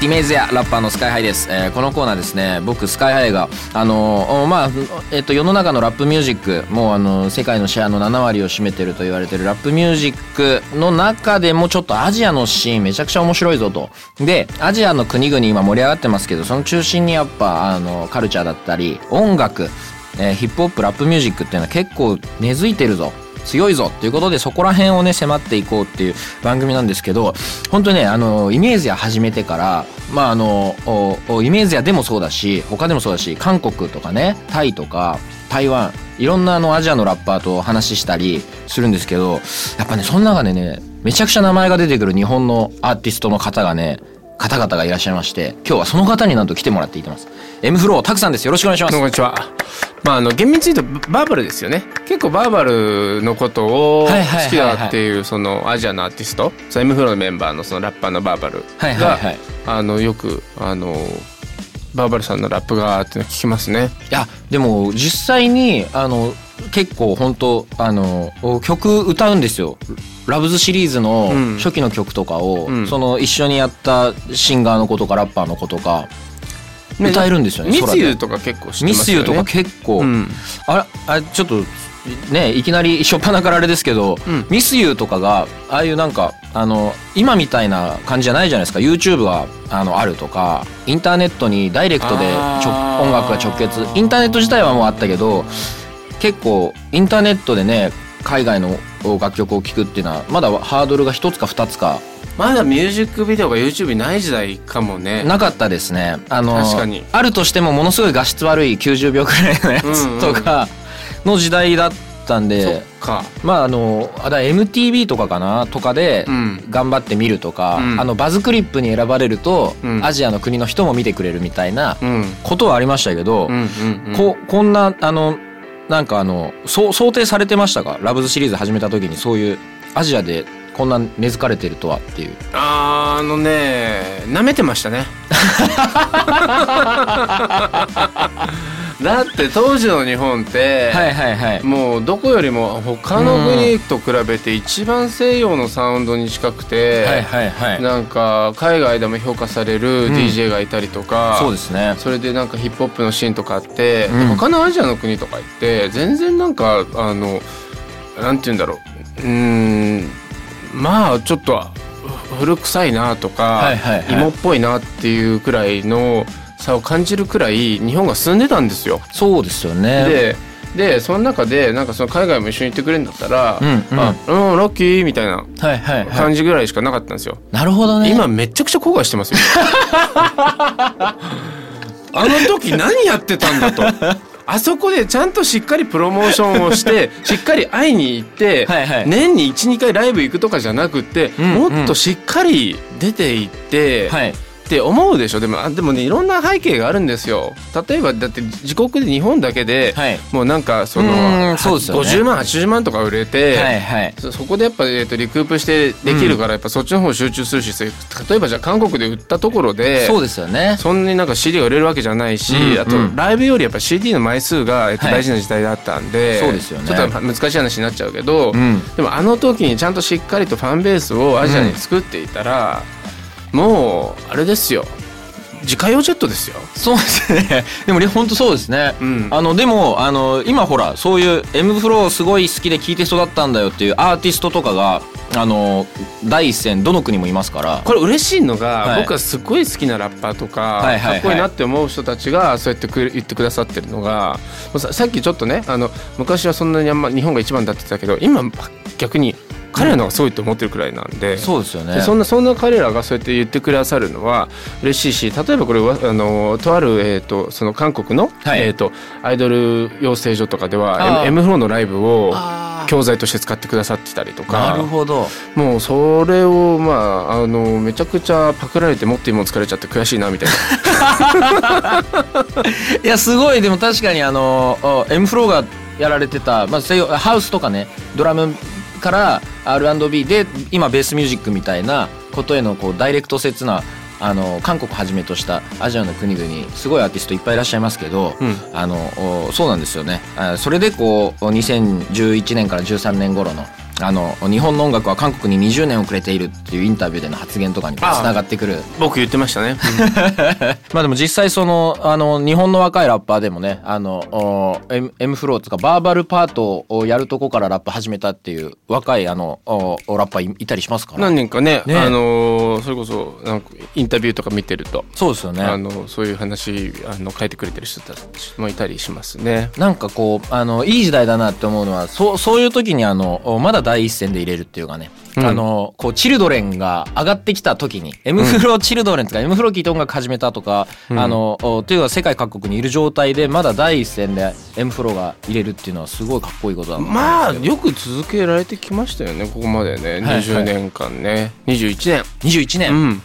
イメージやラッパーのスカイハイです、えーこのコーナーですね。僕スカイハイがあのおまあえっと世の中のラップミュージックもうあの世界のシェアの7割を占めてると言われてるラップミュージックの中でもちょっとアジアのシーンめちゃくちゃ面白いぞと。でアジアの国々今盛り上がってますけどその中心にやっぱあのカルチャーだったり音楽、えーヒップホップラップミュージックっていうのは結構根付いてるぞ。強いぞっていうことでそこら辺をね迫っていこうっていう番組なんですけど本当にねあのイメージや始めてからまああのイメージやでもそうだし他でもそうだし韓国とかねタイとか台湾いろんなあのアジアのラッパーと話したりするんですけどやっぱねその中でねめちゃくちゃ名前が出てくる日本のアーティストの方がね方々がいらっしゃいまして今日はその方になんと来てもらっていてます。M フローたくさんです。よろしくお願いします。こんにちは。まああの厳密に言うとバーバルですよね。結構バーバルのことを好きだっていうそのアジアのアーティスト、その M フローのメンバーのそのラッパーのバーバルがはいあのよくあのバーバルさんのラップがって聞きますね。いやでも実際にあの結構本当あの曲歌うんですよ。ラブズシリーズのうん。初期の曲とかを、うん。その一緒にやったシンガーの子とかラッパーの子とか歌えるんですよねミスユーとか結構知ってミまね。スユーとか結構、うん。あらあちょっとねいきなり初っ端からあれですけど、うん。ミスユーとかがああいうなんかあの今みたいな感じじゃないじゃないですか。YouTube があのあるとかインターネットにダイレクトで音楽が直結。インターネット自体はもうあったけど結構インターネットでね海外の楽曲を聴くっていうのはまだハードルが一つか二つかまだミュージックビデオが YouTube にない時代かもね。なかったですねあの確かにあるとしてもものすごい画質悪い90秒くらいのやつとかの時代だったんそっで、か。まああのあだ MTV とかかなとかでうん。頑張って見るとか、うんあのバズクリップに選ばれると、うんアジアの国の人も見てくれるみたいなうん。ことはありましたけど、うんうんうん。ここんなあのなんかあのそう想定されてましたか？ラブズシリーズ始めた時にそういうアジアでこんな根付かれてるとはっていう。あーあのね舐めてましたね。だって当時の日本って、はいはいはい。もうどこよりも他の国と比べて一番西洋のサウンドに近くて、はいはいはい。なんか海外でも評価されるうん。DJ がいたりとか、そうですね。それでなんかヒップホップのシーンとかあって、うん。他のアジアの国とか行って全然なんかあのなんて言うんだろう。うーんまあちょっと古臭いなとか、はいはいはい。芋っぽいなっていうくらいの差を感じるくらい日本が進んでたんですよ。そうですよね。ででその中でなんかその海外も一緒に行ってくれるんだったら「うんうん。あうんラッキー」みたいなはいはいはい。感じぐらいしかなかったんですよ。なるほどね。今めちゃくちゃ後悔してますよ。あの時何やってたんだとあそこでちゃんとしっかりプロモーションをして しっかり会いに行って、はいはい。年に12回ライブ行くとかじゃなくって、うんもっとしっかり出て行って、はいって思うでしょ。でもあでもねいろんな背景があるんですよ。例えばだって自国で日本だけで、はい。もうなんかそうのーんそうですよね。50万80万とか売れて、はいはい。そそこでやっぱ、えー、とリクープしてできるから、やっぱそっちの方集中するし例えばじゃあ韓国で売ったところでそうですよね。そんなになんか CD が売れるわけじゃないし、うんあとうんライブよりやっぱ CD の枚数が、えっとはい。大事な時代だったんで、そうですよね。ちょっと難しい話になっちゃうけど、うん。でもあの時にちゃんとしっかりとファンベースをアジアに作っていたら、もうあれですよ。自家用ジェットですよ。そうですね。でも本当そうですね、うん。あのでもあの今ほらそういう M フローすごい好きで聴いて育ったんだよっていうアーティストとかがあの第一線どの国もいますから。これ嬉しいのが、はい。僕はすごい好きなラッパーとか、はいはいはい。かっこいいなって思う人たちがそうやってくれ言ってくださってるのがさっきちょっとねあの昔はそんなにあんま日本が一番だって言ってたけど今逆に彼らの方がすごいと思ってるくらいなんで。そうですよね。でそんなそんな彼らがそうやって言ってくださるのは嬉しいし例えばこれはあのとある、えー、とその韓国の、はい。えー、とアイドル養成所とかであはー M, M フローのライブをあ教材として使ってくださってたりとかなるほど。もうそれをまああのめちゃくちゃパクられてもっといいもの疲れちゃって悔しいなみたいな。いやすごい。でも確かにあのお M フローがやられてた、まあ、ハウスとかねドラムから R&B で今ベースミュージックみたいなことへのこうダイレクト接なあの韓国はじめとしたアジアの国々すごいアーティストいっぱいいらっしゃいますけど、うん。あのおそうなんですよね。あそれでこう2011年から13年頃のあの日本の音楽は韓国に20年遅れているっていうインタビューでの発言とかにつながってくる。僕言ってましたね、まあでも実際そのあの日本の若いラッパーでもねあのお M, M フローとかバーバルパートをやるとこからラップ始めたっていう若いあのラッパーいいたりしますから。何年かねね。あのそれこそなんかインタビューとか見てると、そうですよね。あのそういう話あの書いてくれてる人たちもいたりしますね。なんかこうあのいい時代だなって思うのはそうそういう時にあのおまだ第一線で入れるっていうかね、うん。あのこうチルドレンが上がってきた時に M フローチルドレンとか M フロー聞いて音楽始めたとか、うん。あのおというか世界各国にいる状態でまだ第一線で M フローが入れるっていうのはすごいかっこいいことだまあよく続けられてきましたよねここまでね。はい20年間ね、21年。21年、うん。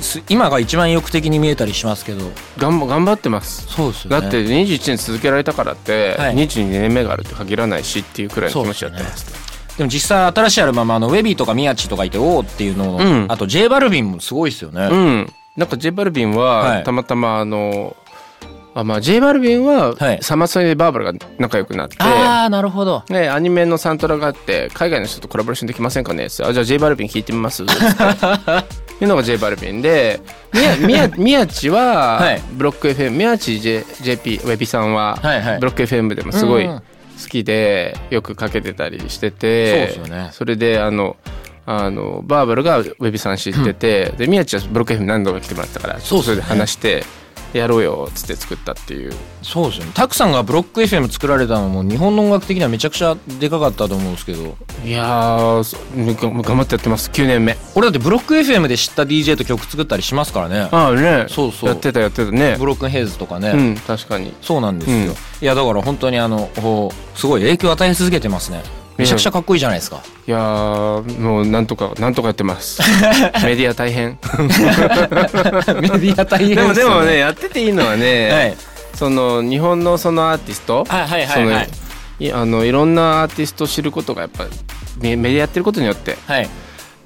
す今が一番意欲的に見えたりしますけど。頑張頑張ってます。そうですよね。だって21年続けられたからって、はい。22年目があるって限らないしっていうくらいの気持ちでやってますでも実際新しいアルバムあのウェビーとかミヤチとかいておおっていうのを、うん。あと J バルビンもすごいですよね、うん。なんか J バルビンは、はい。たまたまあのあまあ J バルビンは、はい。サマソニでバーバラが仲良くなってああなるほど。ね、アニメのサントラがあって海外の人とコラボレーションできませんかねってあじゃあ J バルビン聞いてみますって。いうのが J バルビンで宮地ははい。ブロック FM 宮地 JP ウェビさんははいはい。ブロック FM でもすごいうん好きでよくかけてたりしててそうですよね。それであのあのバーバルがウェビさん知ってて、で宮地はブロック FM 何度か来てもらったからそれで話してやろうよっつって作ったっていう。そうですよね。タクさんがブロック FM 作られたのも日本の音楽的にはめちゃくちゃでかかったと思うんですけど。いやー頑張ってやってます。9年目。俺だってブロック FM で知った DJ と曲作ったりしますからね。ああね。そうそう。やってたやってた。ね。ブロックンヘイズとかね、うん確かに。そうなんですよ、うん。いやだから本当にあのおすごい影響を与え続けてますねめちゃくちゃかっこいいじゃないですか、いやーもうなんとかなんとかやってます。メディア大変。メディア大変でもすよでもねやってていいのはね、はい。その日本のそのアーティストはいはいはいはい。いあのいろんなアーティストを知ることがやっぱメメディアやってることによって。はい。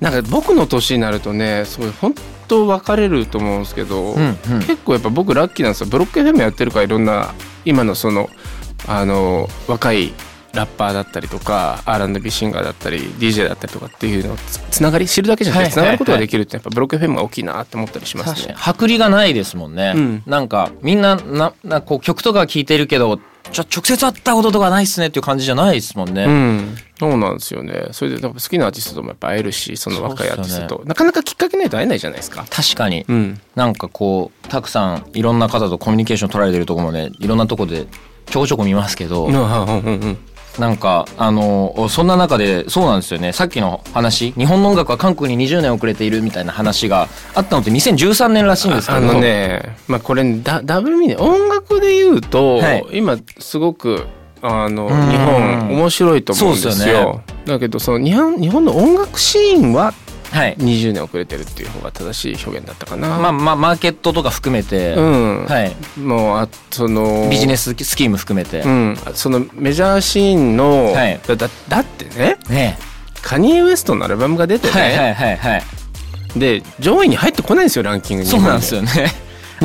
なんか僕の年になるとねすごい本当分かれると思うんですけど、うんうん。結構やっぱ僕ラッキーなんですよ。ブロック FM やってるからいろんな今のそのあの若いラッパーだったりとか R&B シンガーだったり DJ だったりとかっていうのをつつながり知るだけじゃなくてつながることができるってやっぱブロック FM が大きいなって思ったりしますね。剥離がないですもんね、うん。なんかみんなななこう曲とか聴いてるけどちょ直接会ったこととかないっすねっていう感じじゃないですもんね、うん、そうなんですよね。それで好きなアーティストともやっぱ会えるし、その若いアーティストと、なかなかきっかけないと会えないじゃないですか。確かに、うん、なんかこうたくさんいろんな方とコミュニケーション取られてるところもねいろんなとこでちょこちょこ見ますけど、うん、うん、うん、うん。なんかあのそんな中でそうなんですよね。さっきの話。日本の音楽は韓国に20年遅れているみたいな話があったのって2013年らしいんですけど。あのね、まあこれダダブルミーニ音楽で言うと、はい。今すごくあのん。日本面白いと思うんですよ。すよだけどその日本日本の音楽シーンははい20年遅れてるっていう方が正しい表現だったかな。まあまあマーケットとか含めて、うん、はい、もうあそのビジネススキーム含めて、うん、そのメジャーシーンの、はい。だだだってねねカニエ・ウエストのアルバムが出てね、はいはいはいはいで上位に入ってこないんですよランキングにそうなんですよね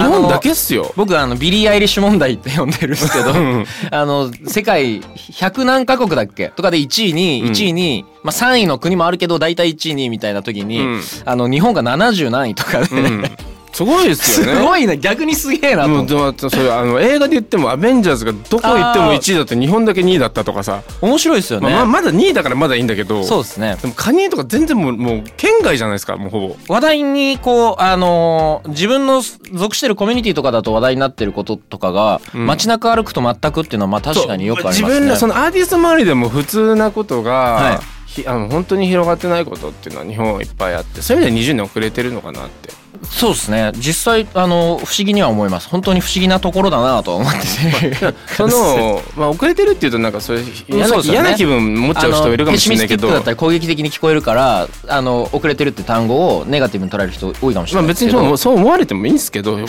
日本だけっすよ。僕あのビリー・アイリッシュ問題って呼んでるんですけどん。あの世界100何カ国だっけ？とかで1位にうん。1位に、まあ、3位の国もあるけど大体1位にみたいな時に、うん。あの日本が70何位とかで、うんすごいですすよね。ごいな逆にすげえなと。思ってもうでもそれあの映画で言っても「アベンジャーズ」がどこ行っても1位だって日本だけ2位だったとかさ、面白いですよね、まあ、ままだ2位だからまだいいんだけど。そうですね。でもカニエとか全然もうもう圏外じゃないですかもうほぼ。話題にこうあのー自分の属してるコミュニティとかだと話題になってることとかが、うん。街中歩くと全くっていうのはまあ確かによくありますね。自分のそのアーティスト周りでも普通なことが、はひあの本当に広がってないことっていうのは日本はいっぱいあってそういう意味では20年遅れてるのかなって。そうですね。実際あの不思議には思います。本当に不思議なところだなとは思ってて。その、まあ、遅れてるっていうとなんかそれ嫌な,、ね。嫌な気分持っちゃう人いるかもしれないけど。だったり攻撃的に聞こえるからあの遅れてるって単語をネガティブに捉える人多いかもしれまあないですけど、別にそうそう思われてもいいんですけど。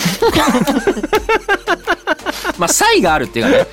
まあ差異があるっていうかね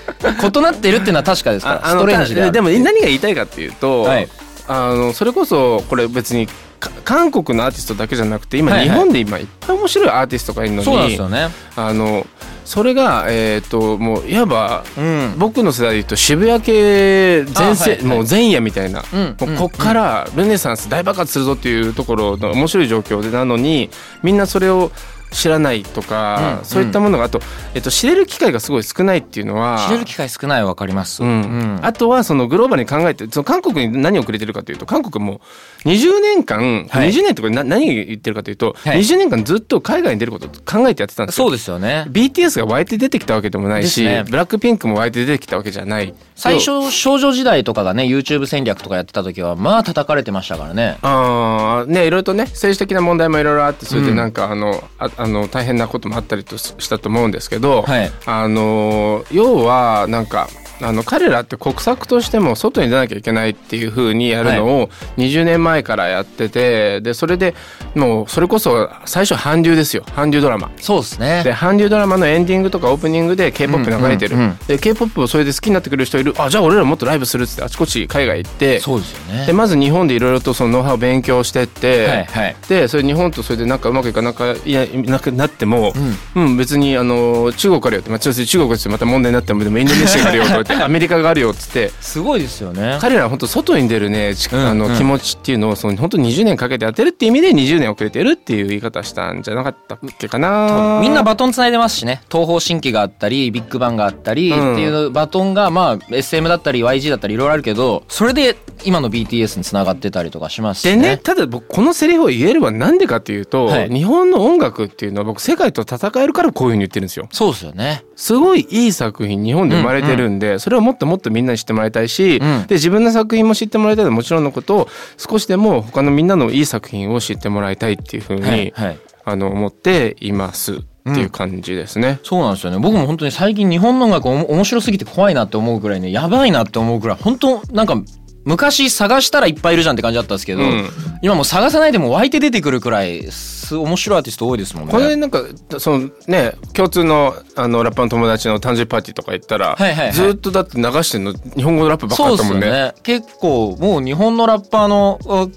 異なってるっていうのは確かですから。あストレンジででも何が言いたいかっていうと、はいあのそれこそこれ別にか韓国のアーティストだけじゃなくて今、はいはい。日本で今いっぱい面白いアーティストがいるのにそうなんですよね。あのそれがえっ、ともういわばうん。僕の世代で言うと渋谷系全盛、あはいはい。もう前夜みたいな、うんもうこっからルネサンス大爆発するぞっていうところの面白い状況でなのにみんなそれを知らないとか、うんそういったものがあと、えっと、知れる機会がすごい少ないっていうのは知れる機会少ないは分かります。うん。うん。あとはそのグローバルに考えてその韓国に何をくれてるかというと韓国も20年間、はい。20年とかな何言ってるかというと、はい。20年間ずっと海外に出ることを考えてやってたんですよ。そうですよね。BTS が湧いて出てきたわけでもないし、ね。ブラックピンクも湧いて出てきたわけじゃない。最初少女時代とかがね YouTube 戦略とかやってた時はまあ叩かれてましたからね。あーねいろいろとね政治的な問題もいろいろあってそれでうんなん。か、あのああの大変なこともあったりとししたと思うんですけど、はい。あの要はなんかあの彼らって国策としても外に出なきゃいけないっていう風にやるのを20年前からやっててでそれでもうそれこそ最初韓流ですよ。韓流ドラマ。そうですね。で韓流ドラマのエンディングとかオープニングで k p o p 流れてる、うんうん。うんで k p o p をそれで好きになってくれる人いる。あじゃあ俺らもっとライブするっつってあちこち海外行って。そうですよね。でまず日本でいろいろとそのノウハウを勉強してって、はいはい。でそれ日本とそれでなんかうまくいかなかいやなくなっても、うん。別にあの中国からよって、まあ、中国ですまた問題になってもでもインドネシアがあるよと アメリカがあるよっつって。すごいですよね。彼らは本当外に出るねちあのうん。気持ちっていうのをその本当20年かけてやってるっていう意味で20年遅れてるっていう言い方したんじゃなかったっけかな。みんなバトンつないでますしね。東方神起があったりビッグバンがあったりってうんいうバトンがまあ SM だったり YG だったりいろいろあるけどそれで今の BTS につながってたりとかしますしでねただ僕このセリフを言えるはなんでかっていうと、はい。日本の音楽っていうのは僕世界と戦えるからこういうふうに言ってるんですよ。そうですよね。すごいいい作品日本で生まれてるんで、それをもっともっとみんなに知ってもらいたいし、うん。で自分の作品も知ってもらいたいのはもちろんのこと少しでも他のみんなのいい作品を知ってもらいたいっていうふうに、はいはい。あの思っていますっていう感じですね。そうなんですよね。僕も本当に最近日本の音楽面白すぎて怖いなって思うくらいねやばいなって思うくらい本当なんか昔探したらいっぱいいるじゃんって感じだったんですけど、うん。今もう探さないでも湧いて出てくるくらいす面白いアーティスト多いですもんね。これなんかそのね共通のあのラッパーの友達の誕生日パーティーとか行ったら、はいはいはい。ずっとだって流してんの日本語のラップばっかだったもんね。ね。結構もう日本のラッパーのあ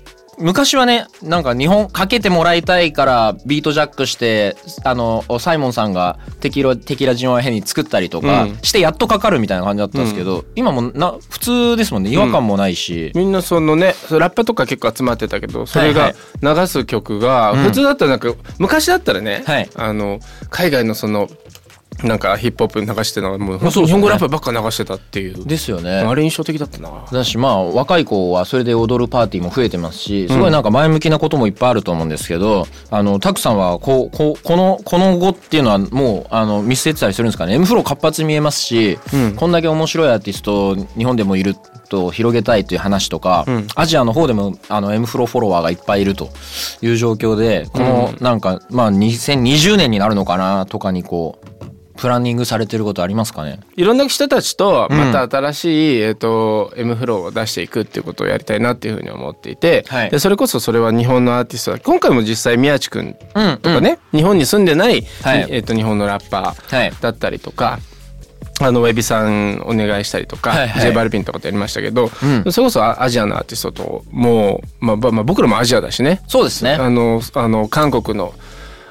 昔はねなんか日本かけてもらいたいからビートジャックしてあのサイモンさんがテキラテキラジンワヘに作ったりとかうん。してやっとかかるみたいな感じだったんですけど、今もな普通ですもんね。違和感もないし、みんなそのねラッパとか結構集まってたけどそれがはい。流す曲がうん。普通だったらなんか昔だったらね、はい。あの海外のそのなんかヒップホップ流してたのがもう日本語ラップばっか流してたっていう。ですよね。あれ印象的だったな。だしまあ若い子はそれで踊るパーティーも増えてますしすごいなんか前向きなこともいっぱいあると思うんですけど、あのタクさんはこうこうこのこの後っていうのはもうあの見据えてたりするんですかね。M フロー活発に見えますし、うん。こんだけ面白いアーティスト日本でもいると広げたいという話とか、うん。アジアの方でもあの M フローフォロワーがいっぱいいるという状況でこのなんかまあ2020年になるのかなとかにこうプランニングされてることありますかね？いろんな人たちとまた新しい、えっと M フローを出していくっていうことをやりたいなっていうふうに思っていて、はい。でそれこそそれは日本のアーティストだ。今回も実際宮地くんうんとかね、日本に住んでない、はい。えっと日本のラッパはい。ーだったりとか。あのウェビさんお願いしたりとか、はいはい。J バルピンとかとやりましたけど、うん。それこそアアジアのアーティストともう、まあばまあ、僕らもアジアだしね。そうですね。あのあの韓国の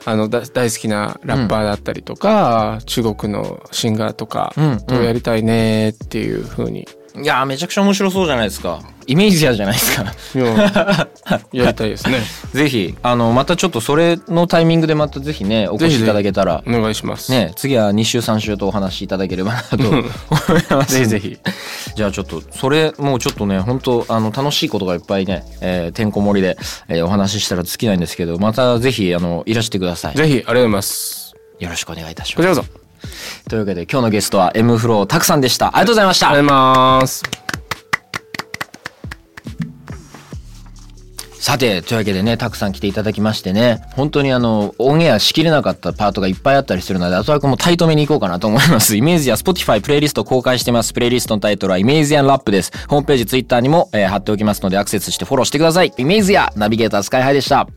あのだ大好きなラッパーだったりとか、中国のシンガーとかうん。とやりたいねっていうふうに、いやーめちゃくちゃ面白そうじゃないですか。イメージやじゃないですか。やりたいですね。ぜひあのまたちょっとそれのタイミングでまたぜひねお越しいただけたら。お願いします、ね次は2週3週とお話しいただければなと思います。ぜひぜひ。じゃあちょっとそれもうちょっとね本当あの楽しいことがいっぱいね、えーてんこ盛りで、えーお話ししたら尽きないんですけどまたぜひあのいらしてください。ぜひありがとうございます。よろしくお願いいたします。こちらこそというわけで今日のゲストは M フローたくさんでした。ありがとうございました。ありがとうございます。さてというわけでねたくさん来ていただきましてね本当にあのオンエアしきれなかったパートがいっぱいあったりするのであとはもうタイトめにいこうかなと思いますイメージや Spotify プレイリスト公開してます。プレイリストのタイトルはイメージアンラップです。ホームページ Twitter にも、えー貼っておきますのでアクセスしてフォローしてください。イメージやナビゲータースカイハイでした